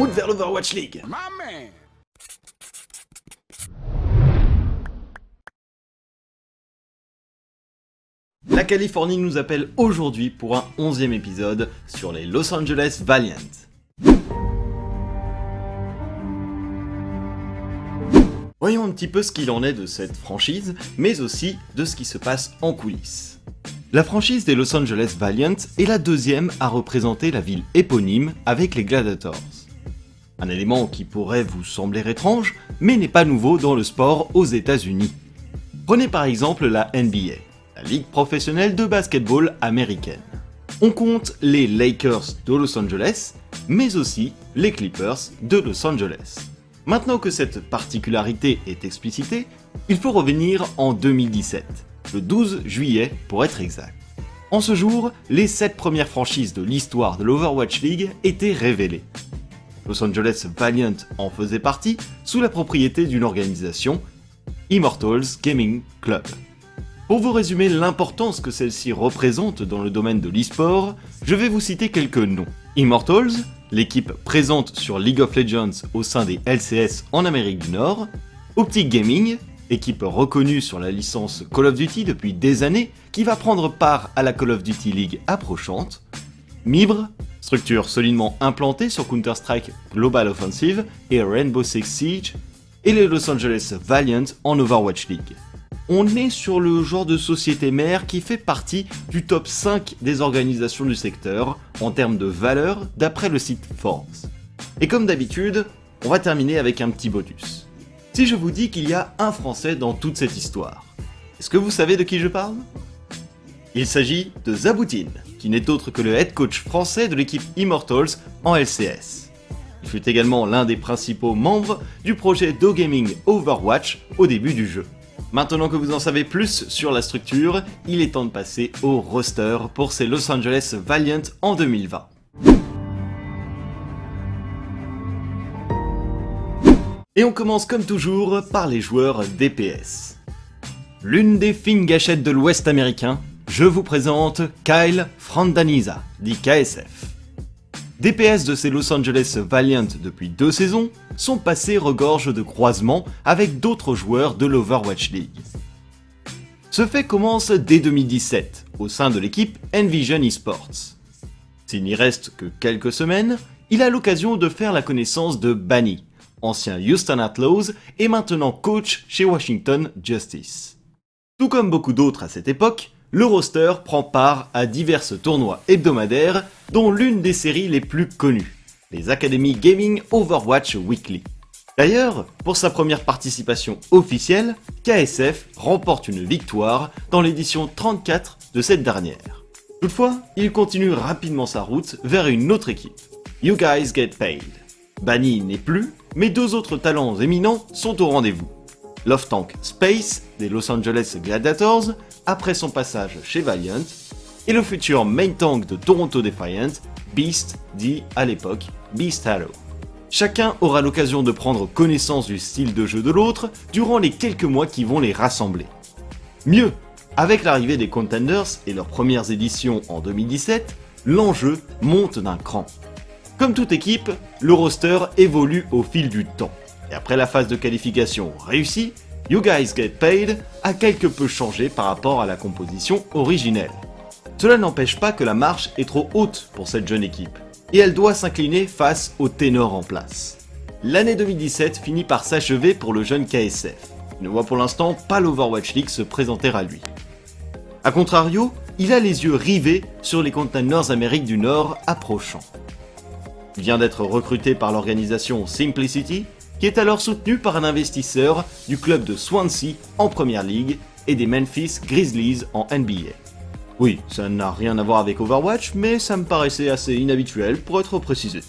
route vers l'Overwatch League La Californie nous appelle aujourd'hui pour un onzième épisode sur les Los Angeles Valiant. Voyons un petit peu ce qu'il en est de cette franchise, mais aussi de ce qui se passe en coulisses. La franchise des Los Angeles Valiant est la deuxième à représenter la ville éponyme avec les Gladiators. Un élément qui pourrait vous sembler étrange, mais n'est pas nouveau dans le sport aux États-Unis. Prenez par exemple la NBA, la ligue professionnelle de basketball américaine. On compte les Lakers de Los Angeles, mais aussi les Clippers de Los Angeles. Maintenant que cette particularité est explicitée, il faut revenir en 2017, le 12 juillet pour être exact. En ce jour, les 7 premières franchises de l'histoire de l'Overwatch League étaient révélées. Los Angeles Valiant en faisait partie sous la propriété d'une organisation, Immortals Gaming Club. Pour vous résumer l'importance que celle-ci représente dans le domaine de l'e-sport, je vais vous citer quelques noms. Immortals, l'équipe présente sur League of Legends au sein des LCS en Amérique du Nord, Optic Gaming, équipe reconnue sur la licence Call of Duty depuis des années, qui va prendre part à la Call of Duty League approchante, Mibre, structure solidement implantée sur Counter-Strike Global Offensive et Rainbow Six Siege, et les Los Angeles Valiant en Overwatch League. On est sur le genre de société mère qui fait partie du top 5 des organisations du secteur en termes de valeur d'après le site Forbes. Et comme d'habitude, on va terminer avec un petit bonus. Si je vous dis qu'il y a un Français dans toute cette histoire, est-ce que vous savez de qui je parle? Il s'agit de Zaboutine, qui n'est autre que le head coach français de l'équipe Immortals en LCS. Il fut également l'un des principaux membres du projet Do Gaming Overwatch au début du jeu. Maintenant que vous en savez plus sur la structure, il est temps de passer au roster pour ces Los Angeles Valiant en 2020. Et on commence comme toujours par les joueurs DPS. L'une des fines gâchettes de l'Ouest américain, je vous présente Kyle Frandaniza, dit KSF. DPS de ces Los Angeles Valiant depuis deux saisons, son passé regorge de croisements avec d'autres joueurs de l'Overwatch League. Ce fait commence dès 2017, au sein de l'équipe Envision Esports. S'il n'y reste que quelques semaines, il a l'occasion de faire la connaissance de Bunny, ancien Houston Outlaws et maintenant coach chez Washington Justice. Tout comme beaucoup d'autres à cette époque, le roster prend part à divers tournois hebdomadaires, dont l'une des séries les plus connues, les Academy Gaming Overwatch Weekly. D'ailleurs, pour sa première participation officielle, KSF remporte une victoire dans l'édition 34 de cette dernière. Toutefois, il continue rapidement sa route vers une autre équipe, You Guys Get Paid. Banny n'est plus, mais deux autres talents éminents sont au rendez-vous. Love Tank Space des Los Angeles Gladiators après son passage chez Valiant, et le futur main tank de Toronto Defiant, Beast, dit à l'époque Beast Halo. Chacun aura l'occasion de prendre connaissance du style de jeu de l'autre durant les quelques mois qui vont les rassembler. Mieux, avec l'arrivée des Contenders et leurs premières éditions en 2017, l'enjeu monte d'un cran. Comme toute équipe, le roster évolue au fil du temps. Et après la phase de qualification réussie, You Guys Get Paid a quelque peu changé par rapport à la composition originelle. Cela n'empêche pas que la marche est trop haute pour cette jeune équipe, et elle doit s'incliner face au ténor en place. L'année 2017 finit par s'achever pour le jeune KSF. Il ne voit pour l'instant pas l'Overwatch League se présenter à lui. A contrario, il a les yeux rivés sur les Containers Amérique du Nord approchant. Il vient d'être recruté par l'organisation Simplicity qui est alors soutenu par un investisseur du club de Swansea en Première League et des Memphis Grizzlies en NBA. Oui, ça n'a rien à voir avec Overwatch, mais ça me paraissait assez inhabituel pour être précisé.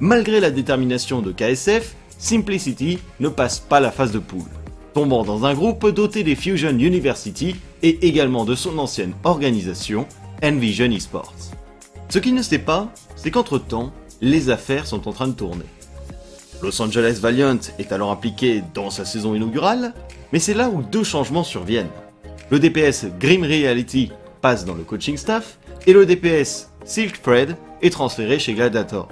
Malgré la détermination de KSF, Simplicity ne passe pas la phase de poule, tombant dans un groupe doté des Fusion University et également de son ancienne organisation, Envision Esports. Ce qu'il ne sait pas, c'est qu'entre-temps, les affaires sont en train de tourner. Los Angeles Valiant est alors impliqué dans sa saison inaugurale, mais c'est là où deux changements surviennent. Le DPS Grim Reality passe dans le coaching staff, et le DPS Silk Fred est transféré chez Gladiators.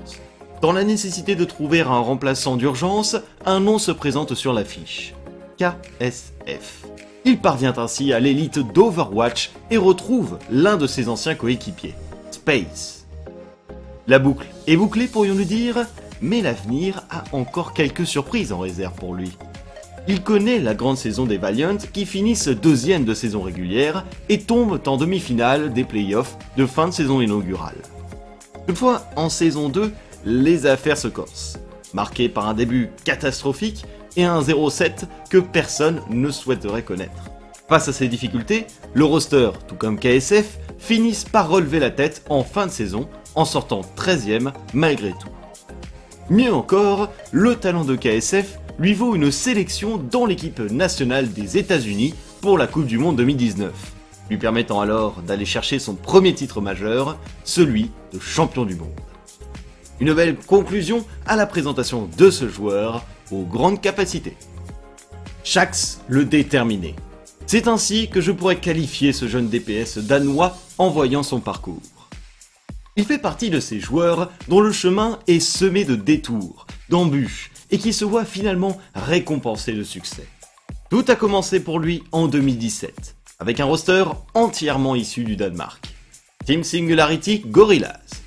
Dans la nécessité de trouver un remplaçant d'urgence, un nom se présente sur l'affiche. KSF. Il parvient ainsi à l'élite d'Overwatch et retrouve l'un de ses anciens coéquipiers, Space. La boucle est bouclée pourrions-nous dire, mais l'avenir a encore quelques surprises en réserve pour lui. Il connaît la grande saison des Valiant qui finissent deuxième de saison régulière et tombent en demi-finale des playoffs de fin de saison inaugurale. Toutefois, en saison 2, les affaires se corsent, marquées par un début catastrophique et un 0-7 que personne ne souhaiterait connaître. Face à ces difficultés, le roster, tout comme KSF, finissent par relever la tête en fin de saison en sortant 13ème malgré tout. Mieux encore, le talent de KSF lui vaut une sélection dans l'équipe nationale des États-Unis pour la Coupe du Monde 2019, lui permettant alors d'aller chercher son premier titre majeur, celui de champion du monde. Une belle conclusion à la présentation de ce joueur aux grandes capacités. Shax le déterminé. C'est ainsi que je pourrais qualifier ce jeune DPS danois en voyant son parcours. Il fait partie de ces joueurs dont le chemin est semé de détours, d'embûches, et qui se voit finalement récompensé de succès. Tout a commencé pour lui en 2017, avec un roster entièrement issu du Danemark. Team Singularity Gorillaz.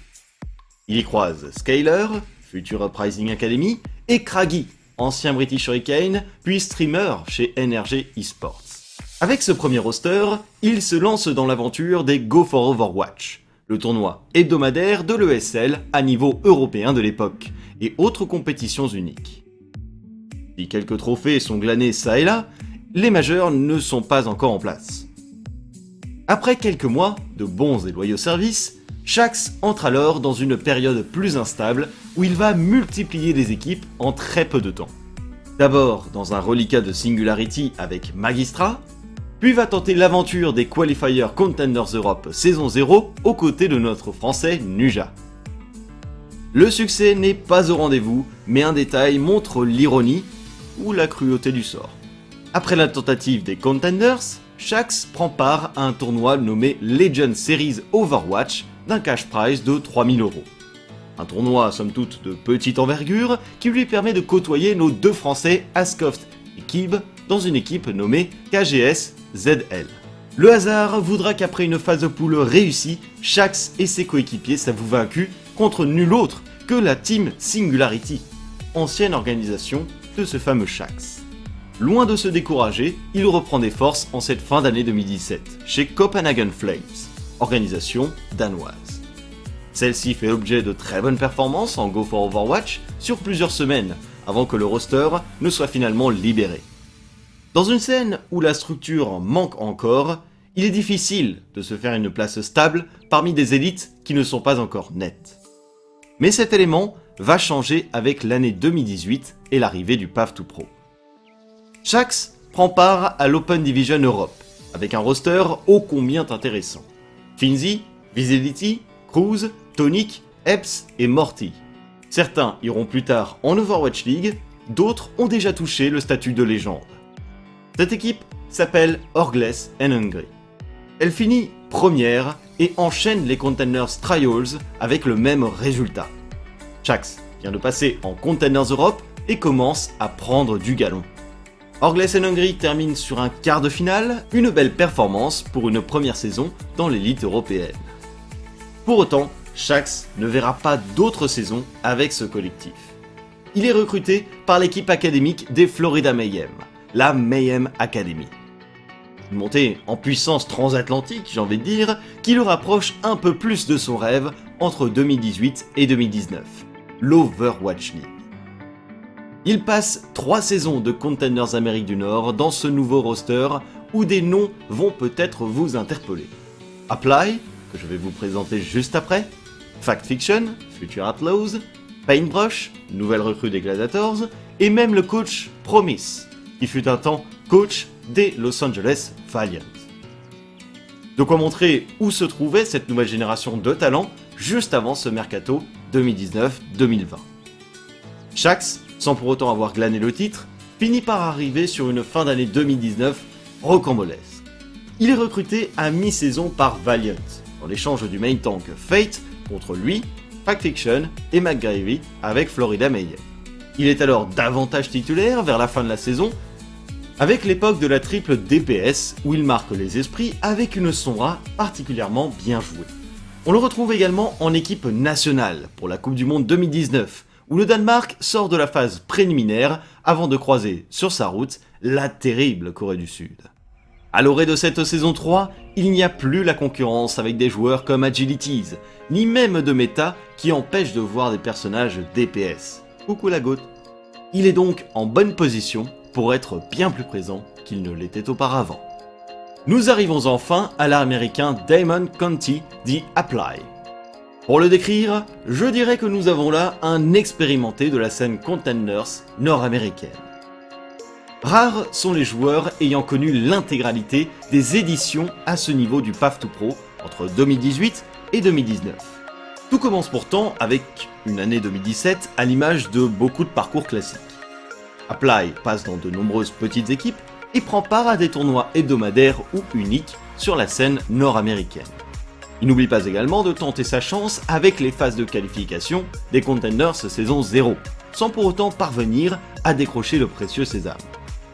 Il y croise Scaler, future Uprising Academy, et Craggy, ancien British Hurricane, puis streamer chez NRG Esports. Avec ce premier roster, il se lance dans l'aventure des Go for Overwatch, le tournoi hebdomadaire de l'ESL à niveau européen de l'époque, et autres compétitions uniques. Si quelques trophées sont glanés ça et là, les majeurs ne sont pas encore en place. Après quelques mois de bons et loyaux services, Shax entre alors dans une période plus instable où il va multiplier les équipes en très peu de temps. D'abord dans un reliquat de Singularity avec Magistra, puis va tenter l'aventure des Qualifiers Contenders Europe saison 0 aux côtés de notre français Nuja. Le succès n'est pas au rendez-vous, mais un détail montre l'ironie ou la cruauté du sort. Après la tentative des Contenders, Shax prend part à un tournoi nommé Legend Series Overwatch d'un cash prize de 3000 euros. Un tournoi somme toute de petite envergure qui lui permet de côtoyer nos deux Français Ascoft et Kib dans une équipe nommée KGS ZL. Le hasard voudra qu'après une phase de poule réussie, Shax et ses coéquipiers s'avouent vaincus contre nul autre que la Team Singularity, ancienne organisation de ce fameux Shax. Loin de se décourager, il reprend des forces en cette fin d'année 2017 chez Copenhagen Flames, organisation danoise. Celle-ci fait l'objet de très bonnes performances en Go for Overwatch sur plusieurs semaines avant que le roster ne soit finalement libéré. Dans une scène où la structure manque encore, il est difficile de se faire une place stable parmi des élites qui ne sont pas encore nettes. Mais cet élément va changer avec l'année 2018 et l'arrivée du PAF 2 Pro. Shax prend part à l'Open Division Europe, avec un roster ô combien intéressant. Finzi, Visibility, Cruz, Tonic, Epps et Morty. Certains iront plus tard en Overwatch League, d'autres ont déjà touché le statut de légende. Cette équipe s'appelle Orgless and Hungry. Elle finit première et enchaîne les Containers Trials avec le même résultat. Shax vient de passer en Containers Europe et commence à prendre du galon. Orgless Hungry termine sur un quart de finale, une belle performance pour une première saison dans l'élite européenne. Pour autant, Shax ne verra pas d'autres saisons avec ce collectif. Il est recruté par l'équipe académique des Florida Mayhem, la Mayhem Academy. Une montée en puissance transatlantique, j'ai envie de dire, qui le rapproche un peu plus de son rêve entre 2018 et 2019 l'Overwatch League. Il passe trois saisons de Contenders Amérique du Nord dans ce nouveau roster où des noms vont peut-être vous interpeller. Apply, que je vais vous présenter juste après, Fact Fiction, Future Outlaws, Paintbrush, nouvelle recrue des Gladiators, et même le coach Promise, qui fut un temps coach des Los Angeles Valiant. De quoi montrer où se trouvait cette nouvelle génération de talents juste avant ce mercato 2019-2020. Shax, sans pour autant avoir glané le titre, finit par arriver sur une fin d'année 2019 rocambolesque. Il est recruté à mi-saison par Valiant, en l'échange du main tank Fate contre lui, Pack Fiction et McGravy avec Florida Mayhem. Il est alors davantage titulaire vers la fin de la saison, avec l'époque de la triple DPS où il marque les esprits avec une sonra particulièrement bien jouée. On le retrouve également en équipe nationale pour la Coupe du Monde 2019, où le Danemark sort de la phase préliminaire avant de croiser sur sa route la terrible Corée du Sud. À l'orée de cette saison 3, il n'y a plus la concurrence avec des joueurs comme Agilities, ni même de méta qui empêchent de voir des personnages DPS. Coucou la goutte. Il est donc en bonne position pour être bien plus présent qu'il ne l'était auparavant. Nous arrivons enfin à l'art américain Damon Conti dit Apply. Pour le décrire, je dirais que nous avons là un expérimenté de la scène Contenders nord-américaine. Rares sont les joueurs ayant connu l'intégralité des éditions à ce niveau du PAF 2 Pro entre 2018 et 2019. Tout commence pourtant avec une année 2017 à l'image de beaucoup de parcours classiques. Apply passe dans de nombreuses petites équipes et prend part à des tournois hebdomadaires ou uniques sur la scène nord-américaine. Il n'oublie pas également de tenter sa chance avec les phases de qualification des Contenders saison 0, sans pour autant parvenir à décrocher le précieux sésame.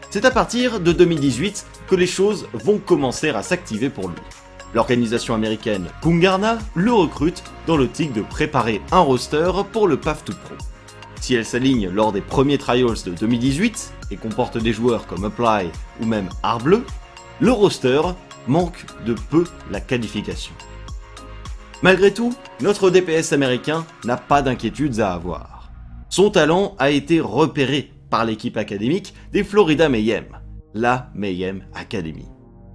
C'est à partir de 2018 que les choses vont commencer à s'activer pour lui. L'organisation américaine Kungarna le recrute dans tic de préparer un roster pour le PAF 2 Pro. Si elle s'aligne lors des premiers trials de 2018 et comporte des joueurs comme Apply ou même Arbleu, le roster manque de peu la qualification. Malgré tout, notre DPS américain n'a pas d'inquiétudes à avoir. Son talent a été repéré par l'équipe académique des Florida Mayhem, la Mayhem Academy.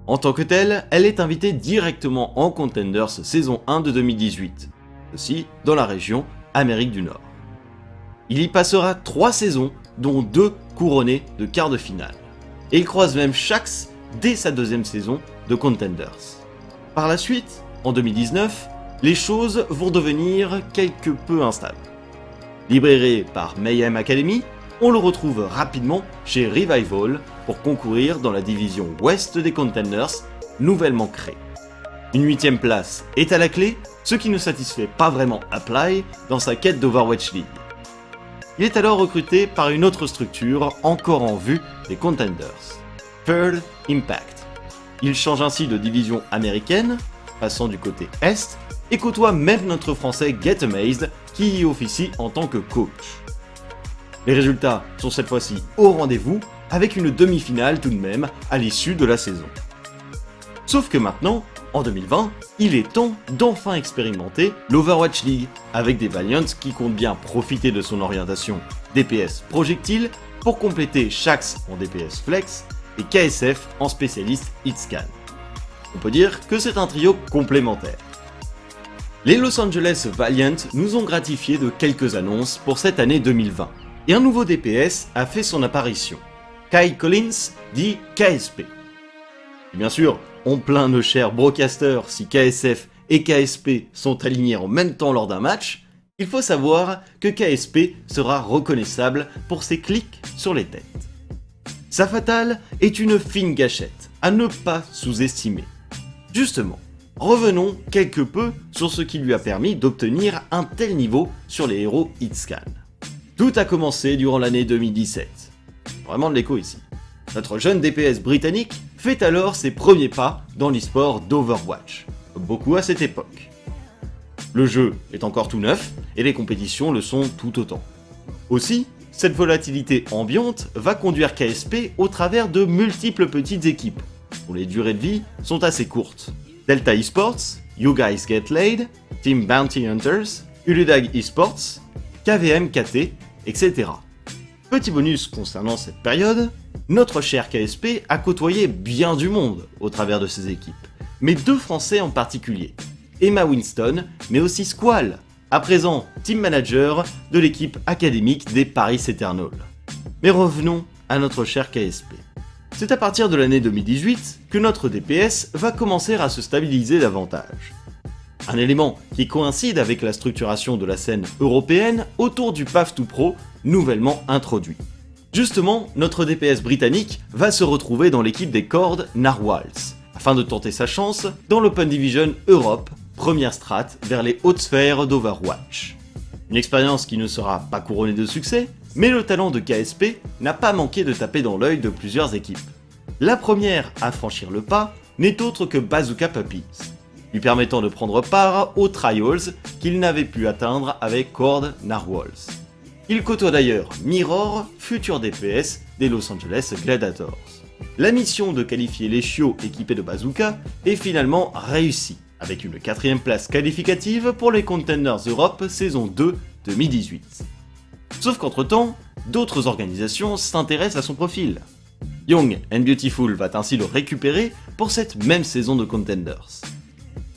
En tant que telle, elle est invitée directement en Contenders saison 1 de 2018, aussi dans la région Amérique du Nord. Il y passera 3 saisons, dont 2 couronnées de quart de finale. Et il croise même Shax dès sa deuxième saison de Contenders. Par la suite, en 2019, les choses vont devenir quelque peu instables. Libéré par Mayhem Academy, on le retrouve rapidement chez Revival pour concourir dans la division ouest des Contenders, nouvellement créée. Une huitième place est à la clé, ce qui ne satisfait pas vraiment Apply dans sa quête d'Overwatch League. Il est alors recruté par une autre structure encore en vue des Contenders, Pearl Impact. Il change ainsi de division américaine, passant du côté Est, et côtoie même notre français Get Amazed qui y officie en tant que coach. Les résultats sont cette fois-ci au rendez-vous, avec une demi-finale tout de même à l'issue de la saison. Sauf que maintenant, en 2020, il est temps d'enfin expérimenter l'Overwatch League, avec des Valiants qui comptent bien profiter de son orientation DPS projectile pour compléter Shax en DPS flex et KSF en spécialiste hitscan. On peut dire que c'est un trio complémentaire. Les Los Angeles Valiant nous ont gratifié de quelques annonces pour cette année 2020 et un nouveau DPS a fait son apparition. Kai Collins dit KSP. Bien sûr, on plaint nos chers broadcasters si KSF et KSP sont alignés en même temps lors d'un match, il faut savoir que KSP sera reconnaissable pour ses clics sur les têtes. Sa fatale est une fine gâchette, à ne pas sous-estimer. Justement, revenons quelque peu sur ce qui lui a permis d'obtenir un tel niveau sur les héros Hitscan. Tout a commencé durant l'année 2017. Vraiment de l'écho ici. Notre jeune DPS britannique fait alors ses premiers pas dans l'e-sport d'Overwatch, beaucoup à cette époque. Le jeu est encore tout neuf et les compétitions le sont tout autant. Aussi, cette volatilité ambiante va conduire KSP au travers de multiples petites équipes, dont les durées de vie sont assez courtes. Delta Esports, You Guys Get Laid, Team Bounty Hunters, Uludag Esports, KVM KT etc. Petit bonus concernant cette période, notre cher KSP a côtoyé bien du monde au travers de ses équipes, mais deux Français en particulier, Emma Winston, mais aussi Squall, à présent team manager de l'équipe académique des Paris Eternals. Mais revenons à notre cher KSP. C'est à partir de l'année 2018 que notre DPS va commencer à se stabiliser davantage. Un élément qui coïncide avec la structuration de la scène européenne autour du PAF 2 Pro nouvellement introduit. Justement, notre DPS britannique va se retrouver dans l'équipe des cordes Narwhals, afin de tenter sa chance dans l'Open Division Europe, première strat vers les hautes sphères d'Overwatch. Une expérience qui ne sera pas couronnée de succès, mais le talent de KSP n'a pas manqué de taper dans l'œil de plusieurs équipes. La première à franchir le pas n'est autre que Bazooka Puppies, lui permettant de prendre part aux trials qu'il n'avait pu atteindre avec Cord Narwhals. Il côtoie d'ailleurs Mirror, futur DPS des Los Angeles Gladiators. La mission de qualifier les chiots équipés de bazooka est finalement réussie, avec une quatrième place qualificative pour les Contenders Europe saison 2 2018. Sauf qu'entre-temps, d'autres organisations s'intéressent à son profil. Young and Beautiful va ainsi le récupérer pour cette même saison de Contenders.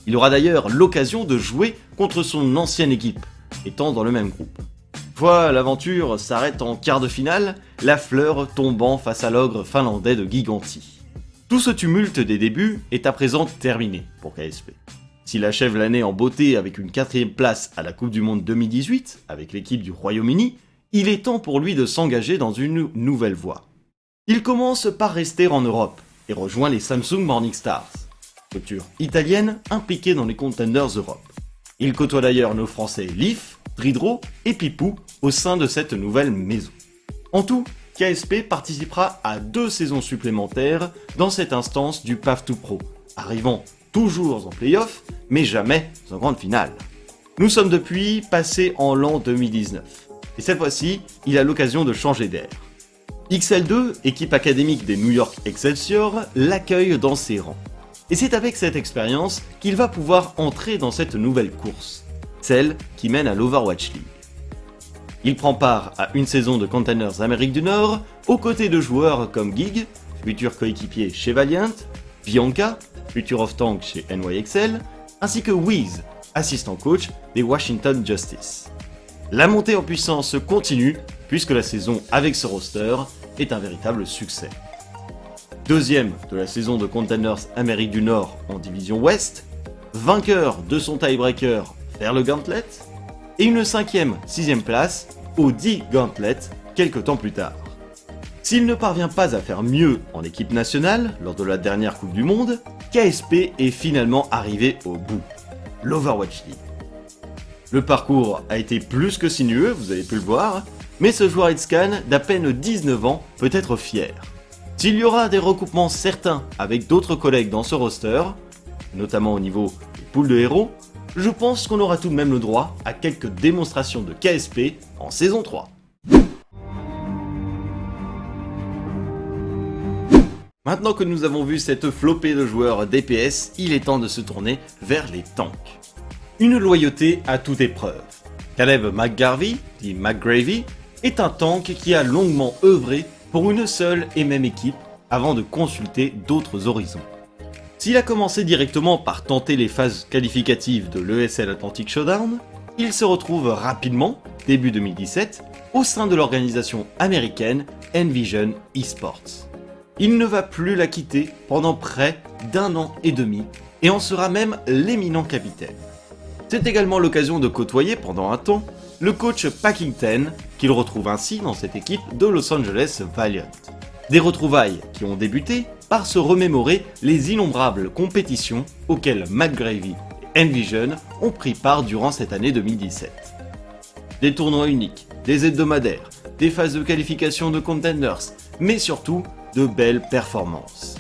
Il aura d'ailleurs l'occasion de jouer contre son ancienne équipe, étant dans le même groupe. Fois l'aventure s'arrête en quart de finale, la fleur tombant face à l'ogre finlandais de Giganti. Tout ce tumulte des débuts est à présent terminé pour KSP. S'il achève l'année en beauté avec une quatrième place à la Coupe du Monde 2018 avec l'équipe du Royaume-Uni, il est temps pour lui de s'engager dans une nouvelle voie. Il commence par rester en Europe et rejoint les Samsung Morning Stars, structure italienne impliquée dans les Contenders Europe. Il côtoie d'ailleurs nos Français Leaf, Dridro et Pipou au sein de cette nouvelle maison. En tout, KSP participera à deux saisons supplémentaires dans cette instance du PAF 2 Pro, arrivant toujours en playoff, mais jamais en grande finale. Nous sommes depuis passés en l'an 2019, et cette fois-ci, il a l'occasion de changer d'air. XL2, équipe académique des New York Excelsior, l'accueille dans ses rangs. Et c'est avec cette expérience qu'il va pouvoir entrer dans cette nouvelle course, celle qui mène à l'Overwatch League. Il prend part à une saison de Containers Amérique du Nord, aux côtés de joueurs comme Gig, futur coéquipier chez Valiant, Bianca, futur off-tank chez NYXL, ainsi que Wiz, assistant coach des Washington Justice. La montée en puissance continue, puisque la saison avec ce roster est un véritable succès. Deuxième de la saison de Containers Amérique du Nord en division Ouest, vainqueur de son tiebreaker vers le Gauntlet, et une cinquième, sixième place au 10 Gauntlet quelques temps plus tard. S'il ne parvient pas à faire mieux en équipe nationale lors de la dernière Coupe du Monde, KSP est finalement arrivé au bout, l'Overwatch League. Le parcours a été plus que sinueux, vous avez pu le voir, mais ce joueur Scan d'à peine 19 ans peut être fier. S'il y aura des recoupements certains avec d'autres collègues dans ce roster, notamment au niveau des poules de héros, je pense qu'on aura tout de même le droit à quelques démonstrations de KSP en saison 3. Maintenant que nous avons vu cette flopée de joueurs DPS, il est temps de se tourner vers les tanks. Une loyauté à toute épreuve. Caleb McGarvey, dit McGravy, est un tank qui a longuement œuvré pour une seule et même équipe avant de consulter d'autres horizons. S'il a commencé directement par tenter les phases qualificatives de l'ESL Atlantic Showdown, il se retrouve rapidement, début 2017, au sein de l'organisation américaine Envision Esports. Il ne va plus la quitter pendant près d'un an et demi et en sera même l'éminent capitaine. C'est également l'occasion de côtoyer pendant un temps le coach Packington, qu'il retrouve ainsi dans cette équipe de Los Angeles Valiant. Des retrouvailles qui ont débuté par se remémorer les innombrables compétitions auxquelles McGravy et Envision ont pris part durant cette année 2017. Des tournois uniques, des hebdomadaires, des phases de qualification de contenders, mais surtout de belles performances.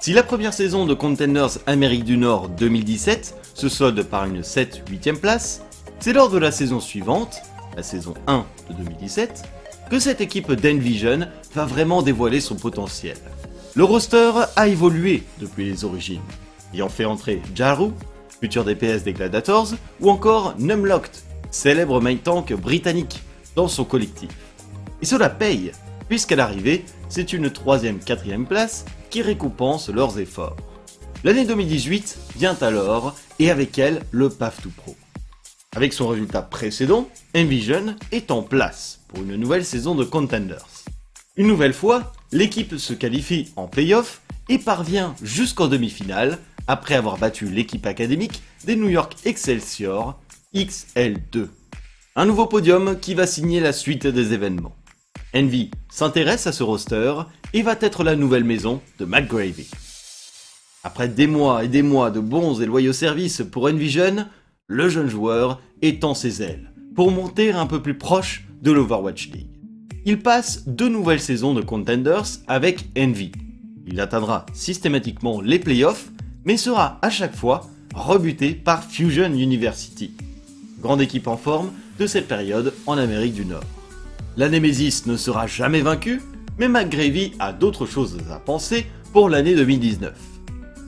Si la première saison de Contenders Amérique du Nord 2017 se solde par une 7-8e place, c'est lors de la saison suivante, la saison 1 de 2017, que cette équipe d'Envision va vraiment dévoiler son potentiel. Le roster a évolué depuis les origines, ayant fait entrer Jaru, futur DPS des Gladiators, ou encore Numlocked, célèbre main tank britannique, dans son collectif. Et cela paye, puisqu'à l'arrivée, c'est une troisième, quatrième place qui récompense leurs efforts. L'année 2018 vient alors, et avec elle, le PAF 2 Pro. Avec son résultat précédent, Envision est en place pour une nouvelle saison de Contenders. Une nouvelle fois, l'équipe se qualifie en playoff et parvient jusqu'en demi-finale après avoir battu l'équipe académique des New York Excelsior XL2. Un nouveau podium qui va signer la suite des événements. Envy s'intéresse à ce roster et va être la nouvelle maison de McGravy. Après des mois et des mois de bons et loyaux services pour Envision, le jeune joueur étend ses ailes pour monter un peu plus proche de l'Overwatch League. Il passe deux nouvelles saisons de Contenders avec Envy. Il atteindra systématiquement les playoffs, mais sera à chaque fois rebuté par Fusion University, grande équipe en forme de cette période en Amérique du Nord. La Nemesis ne sera jamais vaincue, mais McGravy a d'autres choses à penser pour l'année 2019.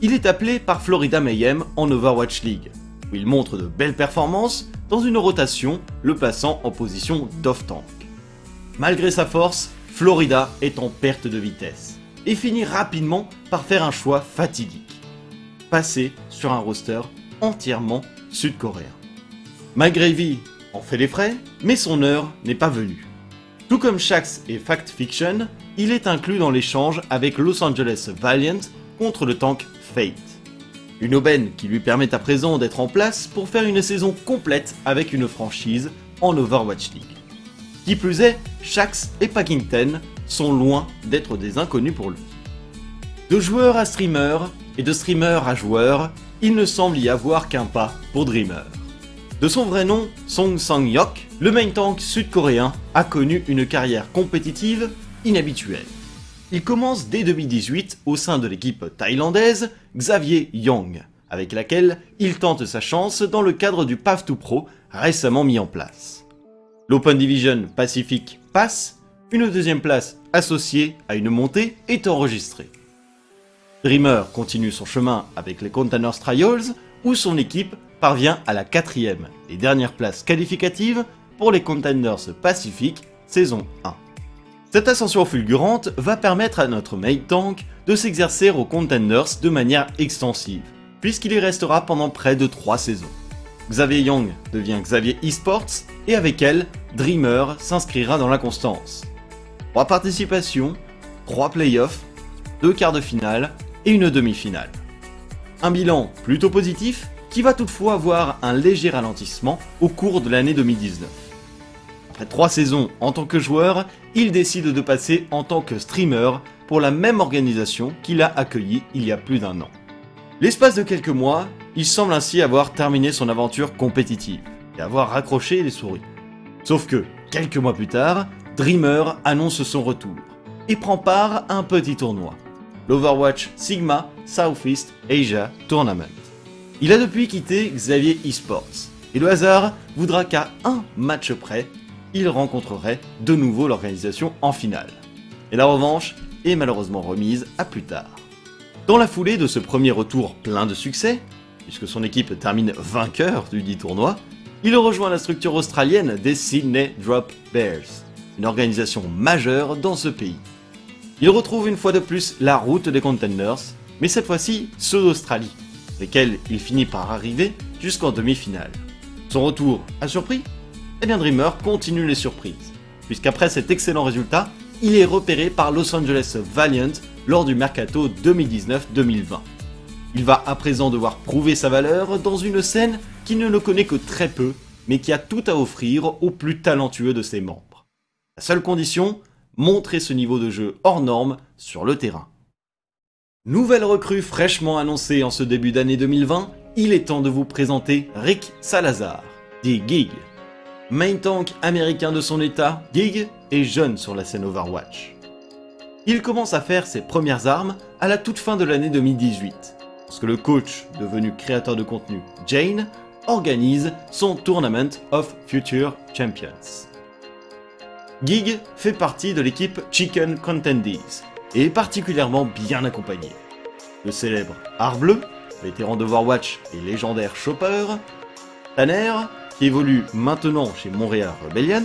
Il est appelé par Florida Mayhem en Overwatch League, où il montre de belles performances dans une rotation le plaçant en position d'off-tank. Malgré sa force, Florida est en perte de vitesse et finit rapidement par faire un choix fatidique. Passer sur un roster entièrement sud-coréen. McGravy en fait les frais, mais son heure n'est pas venue. Tout comme Shax et Fact Fiction, il est inclus dans l'échange avec Los Angeles Valiant contre le tank Fate. Une aubaine qui lui permet à présent d'être en place pour faire une saison complète avec une franchise en Overwatch League. Qui plus est, Shax et Packington sont loin d'être des inconnus pour lui. De joueur à streamer et de streamer à joueur, il ne semble y avoir qu'un pas pour Dreamer. De son vrai nom, Song Sang-yok, le main tank sud-coréen a connu une carrière compétitive inhabituelle. Il commence dès 2018 au sein de l'équipe thaïlandaise Xavier Young, avec laquelle il tente sa chance dans le cadre du PAF 2 Pro récemment mis en place. L'Open Division Pacific passe, une deuxième place associée à une montée est enregistrée. Dreamer continue son chemin avec les Containers Trials, où son équipe parvient à la quatrième et dernière place qualificative pour les Containers Pacific saison 1. Cette ascension fulgurante va permettre à notre main tank de s'exercer aux Contenders de manière extensive, puisqu'il y restera pendant près de 3 saisons. Xavier Young devient Xavier Esports et avec elle, Dreamer s'inscrira dans la constance. 3 participations, 3 playoffs, 2 quarts de finale et une demi-finale. Un bilan plutôt positif qui va toutefois avoir un léger ralentissement au cours de l'année 2019. Après trois saisons en tant que joueur, il décide de passer en tant que streamer pour la même organisation qu'il a accueilli il y a plus d'un an. L'espace de quelques mois, il semble ainsi avoir terminé son aventure compétitive et avoir raccroché les souris. Sauf que, quelques mois plus tard, Dreamer annonce son retour et prend part à un petit tournoi, l'Overwatch Sigma Southeast Asia Tournament. Il a depuis quitté Xavier Esports, et le hasard voudra qu'à un match près, il rencontrerait de nouveau l'organisation en finale. Et la revanche est malheureusement remise à plus tard. Dans la foulée de ce premier retour plein de succès, puisque son équipe termine vainqueur du dit tournoi, il rejoint la structure australienne des Sydney Drop Bears, une organisation majeure dans ce pays. Il retrouve une fois de plus la route des Contenders, mais cette fois-ci ceux d'Australie, lesquels il finit par arriver jusqu'en demi-finale. Son retour a surpris eh bien Dreamer continue les surprises, puisqu'après cet excellent résultat, il est repéré par Los Angeles Valiant lors du Mercato 2019-2020. Il va à présent devoir prouver sa valeur dans une scène qui ne le connaît que très peu, mais qui a tout à offrir aux plus talentueux de ses membres. La seule condition, montrer ce niveau de jeu hors norme sur le terrain. Nouvelle recrue fraîchement annoncée en ce début d'année 2020, il est temps de vous présenter Rick Salazar, dit Gig, main tank américain de son état, Gig est jeune sur la scène Overwatch. Il commence à faire ses premières armes à la toute fin de l'année 2018, lorsque le coach, devenu créateur de contenu Jane, organise son Tournament of Future Champions. Gig fait partie de l'équipe Chicken Contendees et est particulièrement bien accompagné. Le célèbre Arbleu, vétéran d'Overwatch et légendaire Chopper, Tanner, évolue maintenant chez Montréal Rebellion,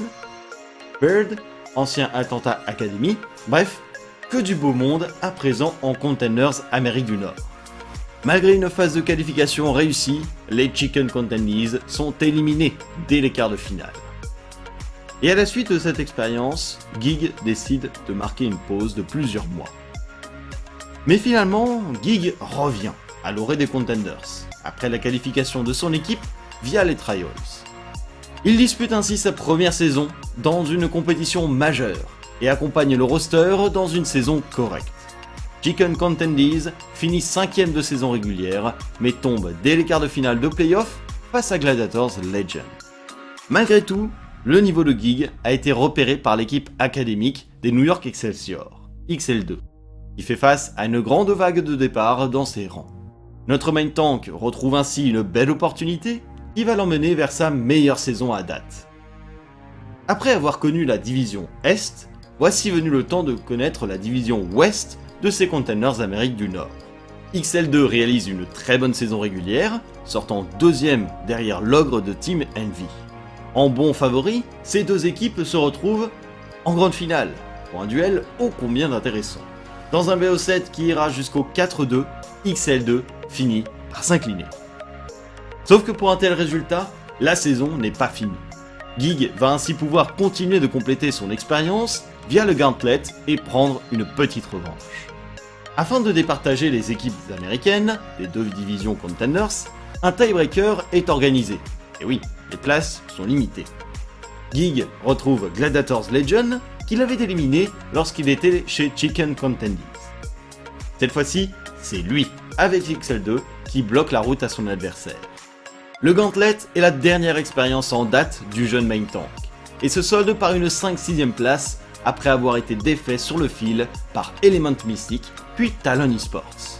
Bird, ancien Atlanta Academy, bref, que du beau monde à présent en Containers Amérique du Nord. Malgré une phase de qualification réussie, les Chicken Contendees sont éliminés dès les quarts de finale. Et à la suite de cette expérience, Gig décide de marquer une pause de plusieurs mois. Mais finalement, Gig revient à l'orée des Contenders, après la qualification de son équipe via les Trials. Il dispute ainsi sa première saison dans une compétition majeure et accompagne le roster dans une saison correcte. Chicken Contendees finit cinquième de saison régulière, mais tombe dès les quarts de finale de playoff face à Gladiators Legend. Malgré tout, le niveau de gig a été repéré par l'équipe académique des New York Excelsior, XL2, qui fait face à une grande vague de départ dans ses rangs. Notre main tank retrouve ainsi une belle opportunité qui va l'emmener vers sa meilleure saison à date. Après avoir connu la division Est, voici venu le temps de connaître la division Ouest de ces containers Amérique du Nord. XL2 réalise une très bonne saison régulière, sortant deuxième derrière l'ogre de Team Envy. En bon favori, ces deux équipes se retrouvent en grande finale, pour un duel ô combien intéressant. Dans un BO7 qui ira jusqu'au 4-2, XL2 finit par s'incliner. Sauf que pour un tel résultat, la saison n'est pas finie. Gig va ainsi pouvoir continuer de compléter son expérience via le Gauntlet et prendre une petite revanche. Afin de départager les équipes américaines des deux divisions Contenders, un tiebreaker est organisé. Et oui, les places sont limitées. Gig retrouve Gladiators Legend, qu'il avait éliminé lorsqu'il était chez Chicken Contendies. Cette fois-ci, c'est lui, avec XL2, qui bloque la route à son adversaire. Le Gauntlet est la dernière expérience en date du jeune main tank, et se solde par une 5-6ème place après avoir été défait sur le fil par Element Mystic puis Talon Esports.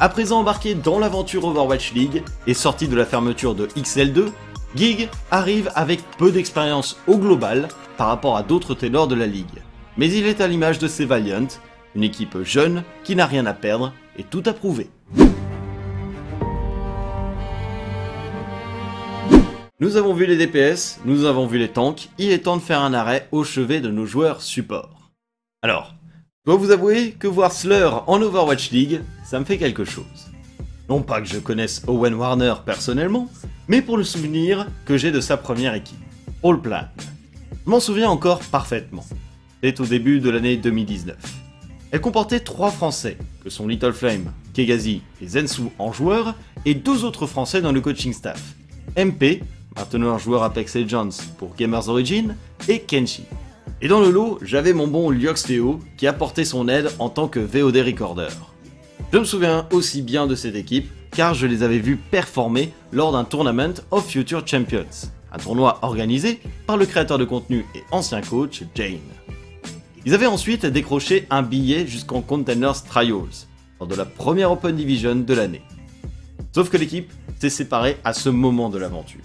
À présent embarqué dans l'aventure Overwatch League et sorti de la fermeture de XL2, Gig arrive avec peu d'expérience au global par rapport à d'autres ténors de la ligue. Mais il est à l'image de ses Valiant, une équipe jeune qui n'a rien à perdre et tout à prouver. Nous avons vu les DPS, nous avons vu les tanks, il est temps de faire un arrêt au chevet de nos joueurs support. Alors, je dois vous avouer que voir Slur en Overwatch League, ça me fait quelque chose. Non pas que je connaisse Owen Warner personnellement, mais pour le souvenir que j'ai de sa première équipe, All Plan. Je m'en souviens encore parfaitement. C'est au début de l'année 2019. Elle comportait trois Français, que sont Little Flame, Kegazi et Zensu en joueurs, et deux autres Français dans le coaching staff. MP, maintenant un joueur Apex Legends pour Gamers Origin, et Kenshi. Et dans le lot, j'avais mon bon Lyox Théo qui apportait son aide en tant que VOD recorder. Je me souviens aussi bien de cette équipe car je les avais vus performer lors d'un Tournament of Future Champions, un tournoi organisé par le créateur de contenu et ancien coach Jane. Ils avaient ensuite décroché un billet jusqu'en Containers Trials, lors de la première Open Division de l'année. Sauf que l'équipe s'est séparée à ce moment de l'aventure.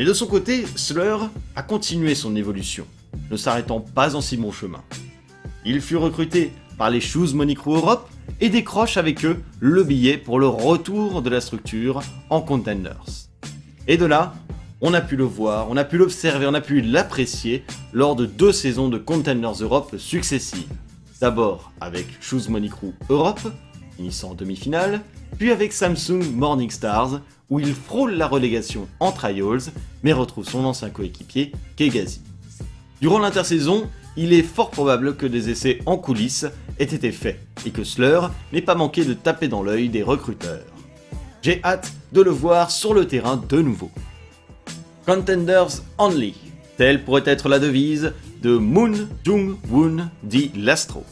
Et de son côté, Slur a continué son évolution, ne s'arrêtant pas en si bon chemin. Il fut recruté par les Shoes Money Europe et décroche avec eux le billet pour le retour de la structure en Contenders. Et de là, on a pu le voir, on a pu l'observer, on a pu l'apprécier lors de deux saisons de Contenders Europe successives. D'abord avec Shoes Money Europe, finissant en demi-finale, puis avec Samsung Morning Stars, où il frôle la relégation en trials, mais retrouve son ancien coéquipier Kegazi. Durant l'intersaison, il est fort probable que des essais en coulisses aient été faits, et que Slur n'ait pas manqué de taper dans l'œil des recruteurs. J'ai hâte de le voir sur le terrain de nouveau. Contenders Only, telle pourrait être la devise de Moon Jung-woon dit Lastro.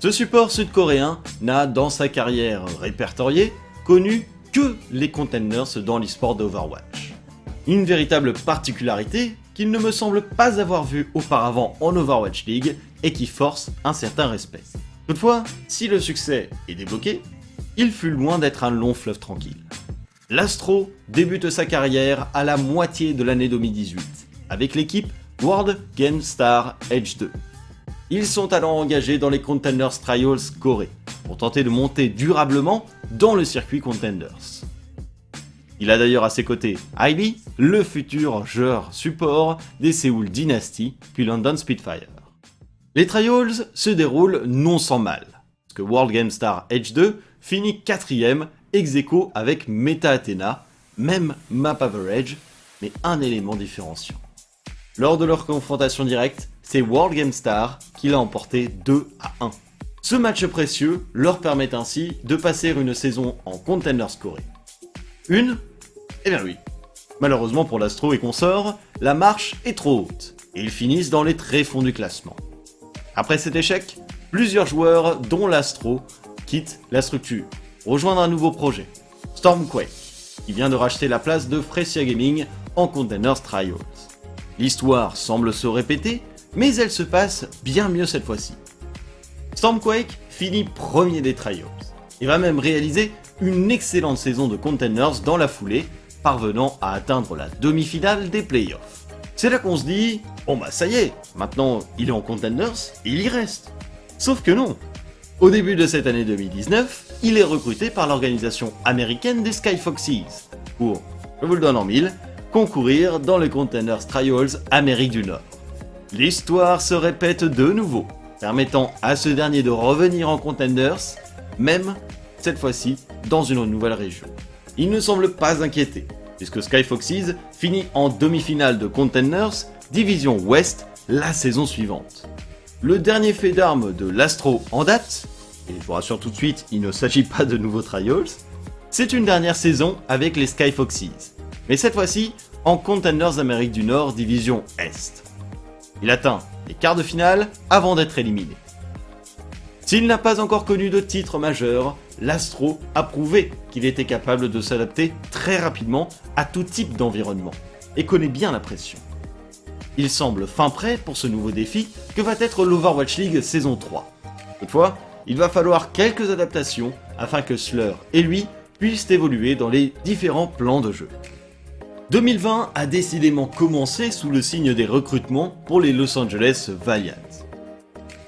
Ce support sud-coréen n'a, dans sa carrière répertoriée, connu que les Contenders dans l'esport d'Overwatch. Une véritable particularité qu'il ne me semble pas avoir vu auparavant en Overwatch League et qui force un certain respect. Toutefois, si le succès est débloqué, il fut loin d'être un long fleuve tranquille. L'Astro débute sa carrière à la moitié de l'année 2018 avec l'équipe World Game Star Edge 2. Ils sont alors engagés dans les Contenders Trials Corée pour tenter de monter durablement dans le circuit Contenders. Il a d'ailleurs à ses côtés Hailey, le futur joueur support des Seoul Dynasty puis London Spitfire. Les trials se déroulent non sans mal, parce que World Game Star Edge 2 finit quatrième ex aequo avec Meta Athena, même map average, mais un élément différenciant. Lors de leur confrontation directe, c'est World Game Star qui l'a emporté 2 à 1. Ce match précieux leur permet ainsi de passer une saison en Contenders Corée. Une Eh bien oui. Malheureusement pour l'Astro et consorts, la marche est trop haute, et ils finissent dans les tréfonds du classement. Après cet échec, plusieurs joueurs, dont l'Astro, quittent la structure, rejoindre un nouveau projet, Stormquake, qui vient de racheter la place de Frecia Gaming en Containers Trials. L'histoire semble se répéter, mais elle se passe bien mieux cette fois-ci. Stormquake finit premier des Trials, et va même réaliser une excellente saison de Containers dans la foulée, parvenant à atteindre la demi-finale des playoffs. C'est là qu'on se dit, bon bah ça y est, maintenant il est en Containers et il y reste. Sauf que non. Au début de cette année 2019, il est recruté par l'organisation américaine des Sky Foxes pour, je vous le donne en mille, concourir dans les Containers Trials Amérique du Nord. L'histoire se répète de nouveau, permettant à ce dernier de revenir en Contenders, même cette fois-ci dans une nouvelle région. Il ne semble pas inquiété, puisque Sky Foxes finit en demi-finale de Contenders, division Ouest, la saison suivante. Le dernier fait d'armes de l'Astro en date, et je vous rassure tout de suite, il ne s'agit pas de nouveaux trials, c'est une dernière saison avec les Sky Foxes, mais cette fois-ci en Contenders Amérique du Nord division Est. Il atteint les quarts de finale avant d'être éliminé. S'il n'a pas encore connu de titre majeur, l'Astro a prouvé qu'il était capable de s'adapter très rapidement à tout type d'environnement et connaît bien la pression. Il semble fin prêt pour ce nouveau défi que va être l'Overwatch League saison 3. Toutefois, il va falloir quelques adaptations afin que Slur et lui puissent évoluer dans les différents plans de jeu. 2020 a décidément commencé sous le signe des recrutements pour les Los Angeles Valiant.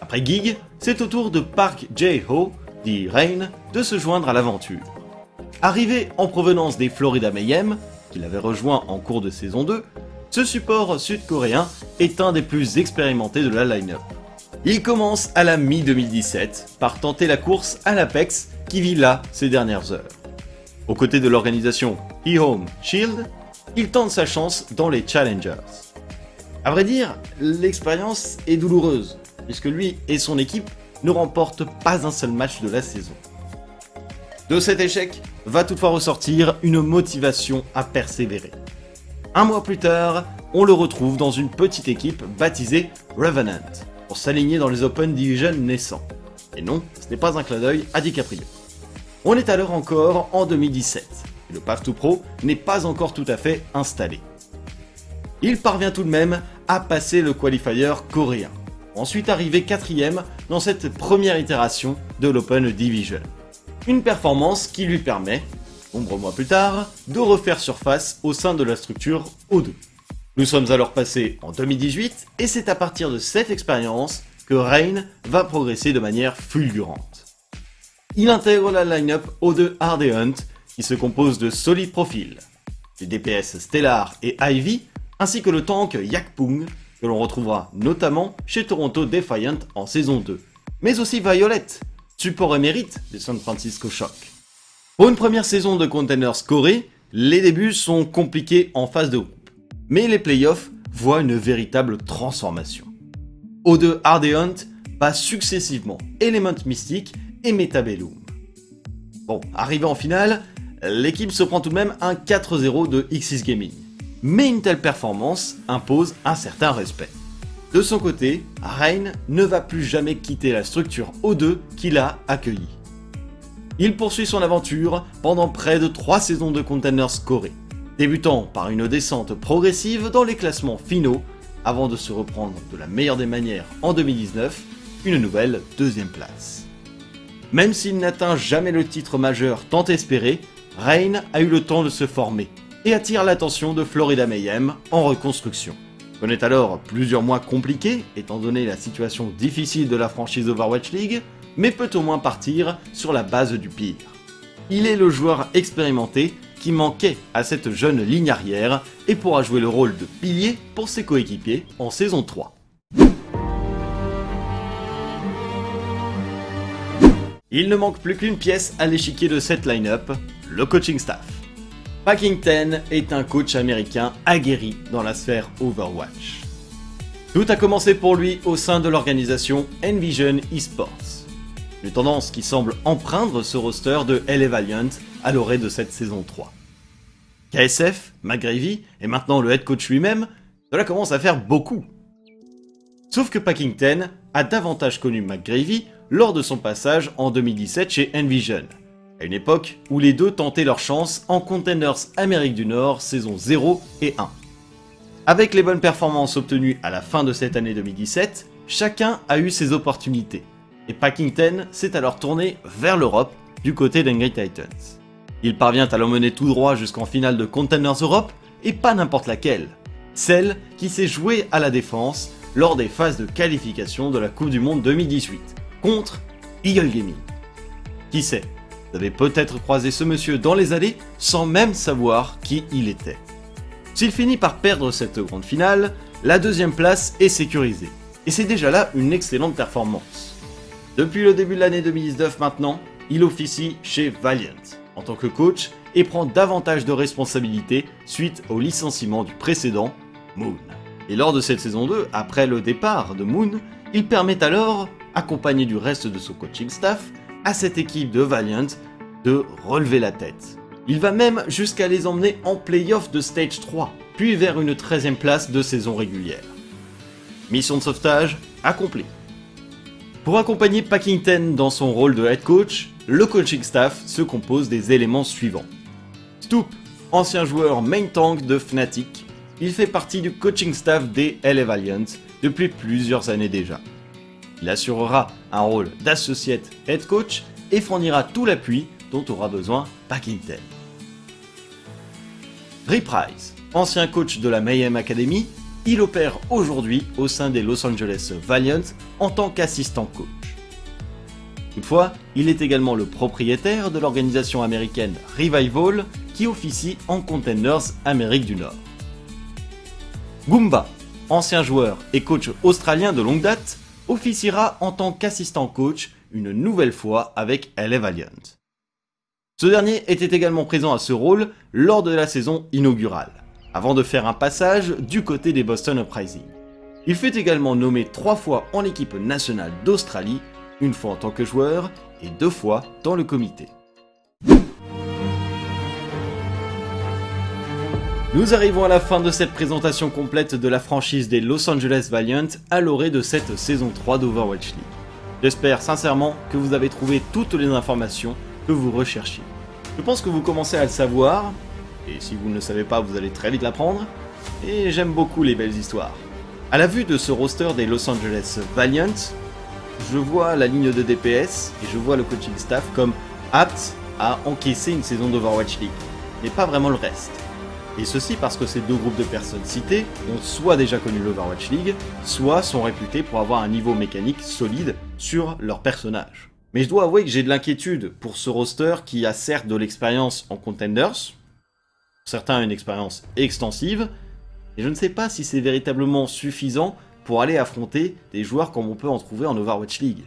Après Gig, c'est au tour de Park Jae-ho, dit Rain, de se joindre à l'aventure. Arrivé en provenance des Florida Mayhem, qu'il avait rejoint en cours de saison 2, ce support sud-coréen est un des plus expérimentés de la line-up. Il commence à la mi-2017 par tenter la course à l'Apex qui vit là ces dernières heures. Aux côtés de l'organisation E-Home Shield, il tente sa chance dans les Challengers. À vrai dire, l'expérience est douloureuse, puisque lui et son équipe ne remportent pas un seul match de la saison. De cet échec va toutefois ressortir une motivation à persévérer. Un mois plus tard, on le retrouve dans une petite équipe baptisée Revenant, pour s'aligner dans les Open Division naissants. Et non, ce n'est pas un clin d'œil à DiCaprio. On est alors encore en 2017, le Path to Pro n'est pas encore tout à fait installé. Il parvient tout de même à passer le qualifier coréen, ensuite arrivé quatrième dans cette première itération de l'Open Division. Une performance qui lui permet, nombreux mois plus tard, de refaire surface au sein de la structure O2. Nous sommes alors passés en 2018 et c'est à partir de cette expérience que Rain va progresser de manière fulgurante. Il intègre la line-up O2 Hard Hunt qui se compose de solides profils, des DPS Stellar et Ivy, ainsi que le tank Yakpung que l'on retrouvera notamment chez Toronto Defiant en saison 2, mais aussi Violet, support émérite des San Francisco Shock. Pour une première saison de Containers scorés, les débuts sont compliqués en phase de groupe, mais les playoffs voient une véritable transformation. O2 Hard Hunt passe successivement Element Mystique et Metabellum. Bon, arrivé en finale, l'équipe se prend tout de même un 4-0 de Xis Gaming. Mais une telle performance impose un certain respect. De son côté, Rain ne va plus jamais quitter la structure O2 qu'il a accueillie. Il poursuit son aventure pendant près de 3 saisons de Containers scorés, débutant par une descente progressive dans les classements finaux avant de se reprendre de la meilleure des manières en 2019, une nouvelle deuxième place. Même s'il n'atteint jamais le titre majeur tant espéré, Rain a eu le temps de se former et attire l'attention de Florida Mayhem en reconstruction. Connaît alors plusieurs mois compliqués étant donné la situation difficile de la franchise Overwatch League, mais peut au moins partir sur la base du pire. Il est le joueur expérimenté qui manquait à cette jeune ligne arrière et pourra jouer le rôle de pilier pour ses coéquipiers en saison 3. Il ne manque plus qu'une pièce à l'échiquier de cette line-up, le coaching staff. Packington est un coach américain aguerri dans la sphère Overwatch. Tout a commencé pour lui au sein de l'organisation Envision Esports. Une tendance qui semble empreindre ce roster de LA Valiant à l'orée de cette saison 3. KSF, McGravy et maintenant le head coach lui-même, cela commence à faire beaucoup. Sauf que Packington a davantage connu McGravy lors de son passage en 2017 chez Envision, à une époque où les deux tentaient leur chance en Containers Amérique du Nord saison 0 et 1. Avec les bonnes performances obtenues à la fin de cette année 2017, chacun a eu ses opportunités. Et Packington s'est alors tourné vers l'Europe du côté d'Angry Titans. Il parvient à l'emmener tout droit jusqu'en finale de Containers Europe, et pas n'importe laquelle, celle qui s'est jouée à la défense lors des phases de qualification de la Coupe du Monde 2018, contre Eagle Gaming. Qui sait, vous avez peut-être croisé ce monsieur dans les allées sans même savoir qui il était. S'il finit par perdre cette grande finale, la deuxième place est sécurisée. Et c'est déjà là une excellente performance. Depuis le début de l'année 2019 maintenant, il officie chez Valiant en tant que coach et prend davantage de responsabilités suite au licenciement du précédent, Moon. Et lors de cette saison 2, après le départ de Moon, il permet alors, accompagné du reste de son coaching staff, à cette équipe de Valiant de relever la tête. Il va même jusqu'à les emmener en playoff de Stage 3, puis vers une 13e place de saison régulière. Mission de sauvetage accomplie. Pour accompagner Packington dans son rôle de head coach, le coaching staff se compose des éléments suivants. Stoop, ancien joueur main tank de Fnatic, il fait partie du coaching staff des LA Valiant depuis plusieurs années déjà. Il assurera un rôle d'associate head coach et fournira tout l'appui dont aura besoin Packington. Reprise, ancien coach de la Mayhem Academy, il opère aujourd'hui au sein des Los Angeles Valiant en tant qu'assistant coach. Toutefois, il est également le propriétaire de l'organisation américaine Revival qui officie en Contenders Amérique du Nord. Goomba, ancien joueur et coach australien de longue date, officiera en tant qu'assistant coach une nouvelle fois avec LA Valiant. Ce dernier était également présent à ce rôle lors de la saison inaugurale, avant de faire un passage du côté des Boston Uprising. Il fut également nommé trois fois en l'équipe nationale d'Australie, une fois en tant que joueur et deux fois dans le comité. Nous arrivons à la fin de cette présentation complète de la franchise des Los Angeles Valiant à l'orée de cette saison 3 d'Overwatch League. J'espère sincèrement que vous avez trouvé toutes les informations que vous recherchiez. Je pense que vous commencez à le savoir, et si vous ne le savez pas, vous allez très vite l'apprendre, et j'aime beaucoup les belles histoires. À la vue de ce roster des Los Angeles Valiant, je vois la ligne de DPS et je vois le coaching staff comme apte à encaisser une saison d'Overwatch League, mais pas vraiment le reste. Et ceci parce que ces deux groupes de personnes cités ont soit déjà connu l'Overwatch League, soit sont réputés pour avoir un niveau mécanique solide sur leur personnage. Mais je dois avouer que j'ai de l'inquiétude pour ce roster qui a certes de l'expérience en contenders, certains une expérience extensive, et je ne sais pas si c'est véritablement suffisant pour aller affronter des joueurs comme on peut en trouver en Overwatch League.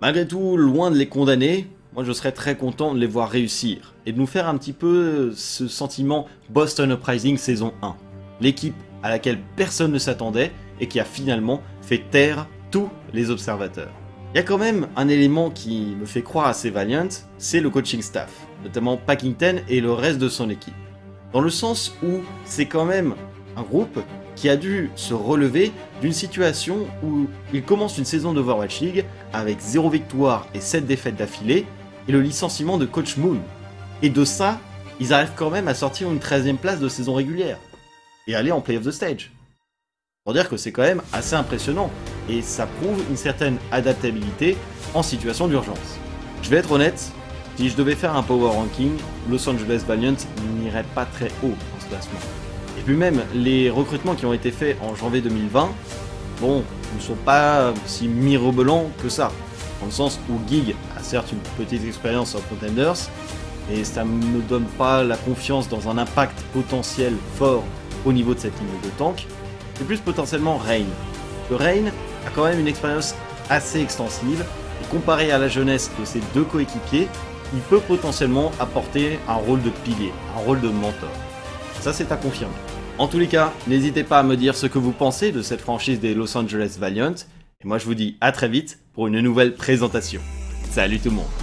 Malgré tout, loin de les condamner, moi je serais très content de les voir réussir et de nous faire un petit peu ce sentiment Boston Uprising saison 1. L'équipe à laquelle personne ne s'attendait et qui a finalement fait taire tous les observateurs. Il y a quand même un élément qui me fait croire assez Valiant, c'est le coaching staff, notamment Packington et le reste de son équipe. Dans le sens où c'est quand même un groupe qui a dû se relever d'une situation où il commence une saison d'Overwatch League avec 0 victoire et 7 défaites d'affilée et le licenciement de Coach Moon. Et de ça, ils arrivent quand même à sortir une 13e place de saison régulière et aller en play of the stage. Pour dire que c'est quand même assez impressionnant et ça prouve une certaine adaptabilité en situation d'urgence. Je vais être honnête, si je devais faire un power ranking, Los Angeles Valiant n'irait pas très haut dans ce classement. Et puis même, les recrutements qui ont été faits en janvier 2020, bon, ne sont pas si mirobolants que ça. Dans le sens où Gig a certes une petite expérience en Contenders, et ça ne me donne pas la confiance dans un impact potentiel fort au niveau de cette ligne de tank, c'est plus potentiellement Rain. Le Rain a quand même une expérience assez extensive, et comparé à la jeunesse de ses deux coéquipiers, il peut potentiellement apporter un rôle de pilier, un rôle de mentor. Ça c'est à confirmer. En tous les cas, n'hésitez pas à me dire ce que vous pensez de cette franchise des Los Angeles Valiant, et moi je vous dis à très vite pour une nouvelle présentation. Salut tout le monde